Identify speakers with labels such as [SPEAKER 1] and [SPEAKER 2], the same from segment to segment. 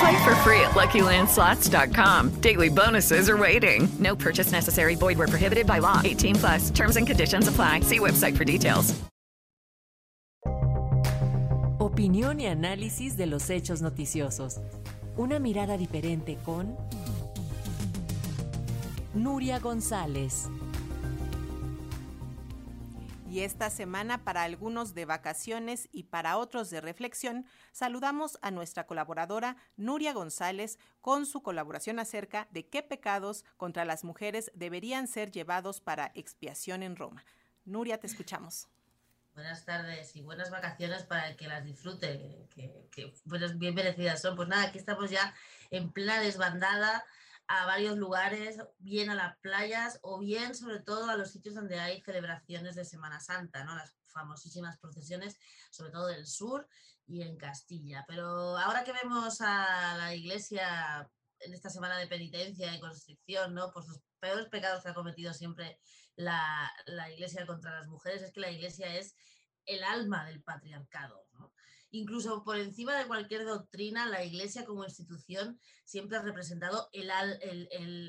[SPEAKER 1] Play for free at LuckyLandSlots.com. Daily bonuses are waiting. No purchase necessary. Void where prohibited by law. 18 plus. Terms and conditions apply. See website for details.
[SPEAKER 2] Opinión y análisis de los hechos noticiosos. Una mirada diferente con Nuria González.
[SPEAKER 3] Y esta semana, para algunos de vacaciones y para otros de reflexión, saludamos a nuestra colaboradora Nuria González con su colaboración acerca de qué pecados contra las mujeres deberían ser llevados para expiación en Roma. Nuria, te escuchamos.
[SPEAKER 4] Buenas tardes y buenas vacaciones para el que las disfrute, que, que bien merecidas son. Pues nada, aquí estamos ya en plena desbandada a varios lugares, bien a las playas o bien sobre todo a los sitios donde hay celebraciones de Semana Santa, ¿no? las famosísimas procesiones, sobre todo del sur y en Castilla. Pero ahora que vemos a la iglesia en esta semana de penitencia y constricción, ¿no? Pues los peores pecados que ha cometido siempre la, la iglesia contra las mujeres es que la iglesia es el alma del patriarcado. incluso por encima de cualquier doctrina, la Iglesia como institución siempre ha representado el,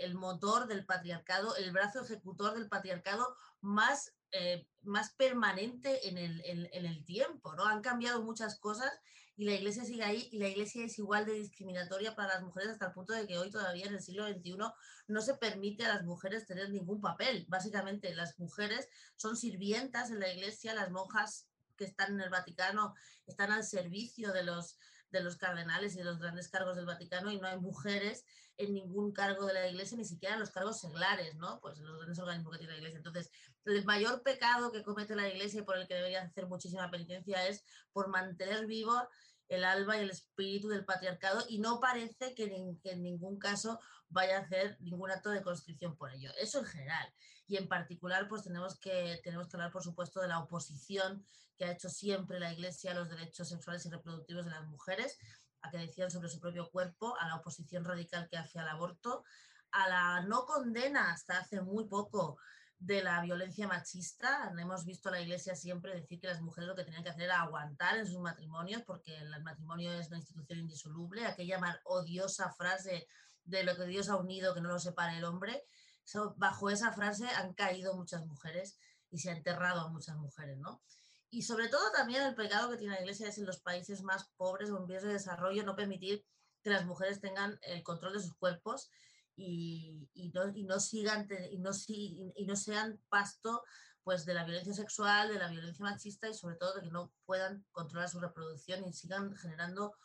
[SPEAKER 4] el motor del patriarcado, el brazo ejecutor del patriarcado más, eh, más permanente en el, en, el tiempo. ¿no? Han cambiado muchas cosas y la iglesia sigue ahí y la iglesia es igual de discriminatoria para las mujeres hasta el punto de que hoy todavía en el siglo XXI no se permite a las mujeres tener ningún papel. Básicamente las mujeres son sirvientas en la iglesia, las monjas que están en el Vaticano están al servicio de los, de los cardenales y de los grandes cargos del Vaticano y no hay mujeres en ningún cargo de la iglesia, ni siquiera en los cargos seglares, ¿no? Pues en los grandes organismos que tiene la iglesia. Entonces, el mayor pecado que comete la iglesia y por el que debería hacer muchísima penitencia es por mantener vivo el alma y el espíritu del patriarcado y no parece que, en, ningún caso vaya a hacer ningún acto de constricción por ello. Eso en general. Y en particular, pues tenemos que, tenemos que hablar, por supuesto, de la oposición que ha hecho siempre la Iglesia a los derechos sexuales y reproductivos de las mujeres, a que decían sobre su propio cuerpo, a la oposición radical que hace al aborto, a la no condena hasta hace muy poco de la violencia machista. Hemos visto a la Iglesia siempre decir que las mujeres lo que tenían que hacer era aguantar en sus matrimonios, porque el matrimonio es una institución indisoluble. Aquella odiosa frase de lo que Dios ha unido, que no lo separe el hombre. Bajo esa frase han caído muchas mujeres y se ha enterrado a muchas mujeres, ¿no? Y sobre todo también el pecado que tiene la Iglesia es en los países más pobres o en vías de desarrollo no permitir que las mujeres tengan el control de sus cuerpos y, y, no, y no, sigan y no, y no sean pasto pues de la violencia sexual, de la violencia machista y sobre todo de que no puedan controlar su reproducción y sigan generando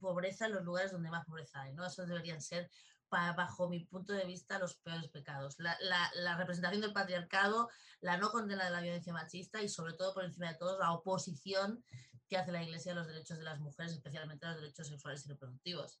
[SPEAKER 4] pobreza en los lugares donde más pobreza hay. ¿no? Esos deberían ser, bajo mi punto de vista, los peores pecados. La, la, la, representación del patriarcado, la no condena de la violencia machista y sobre todo, por encima de todo, la oposición que hace la Iglesia a los derechos de las mujeres, especialmente a los derechos sexuales y reproductivos.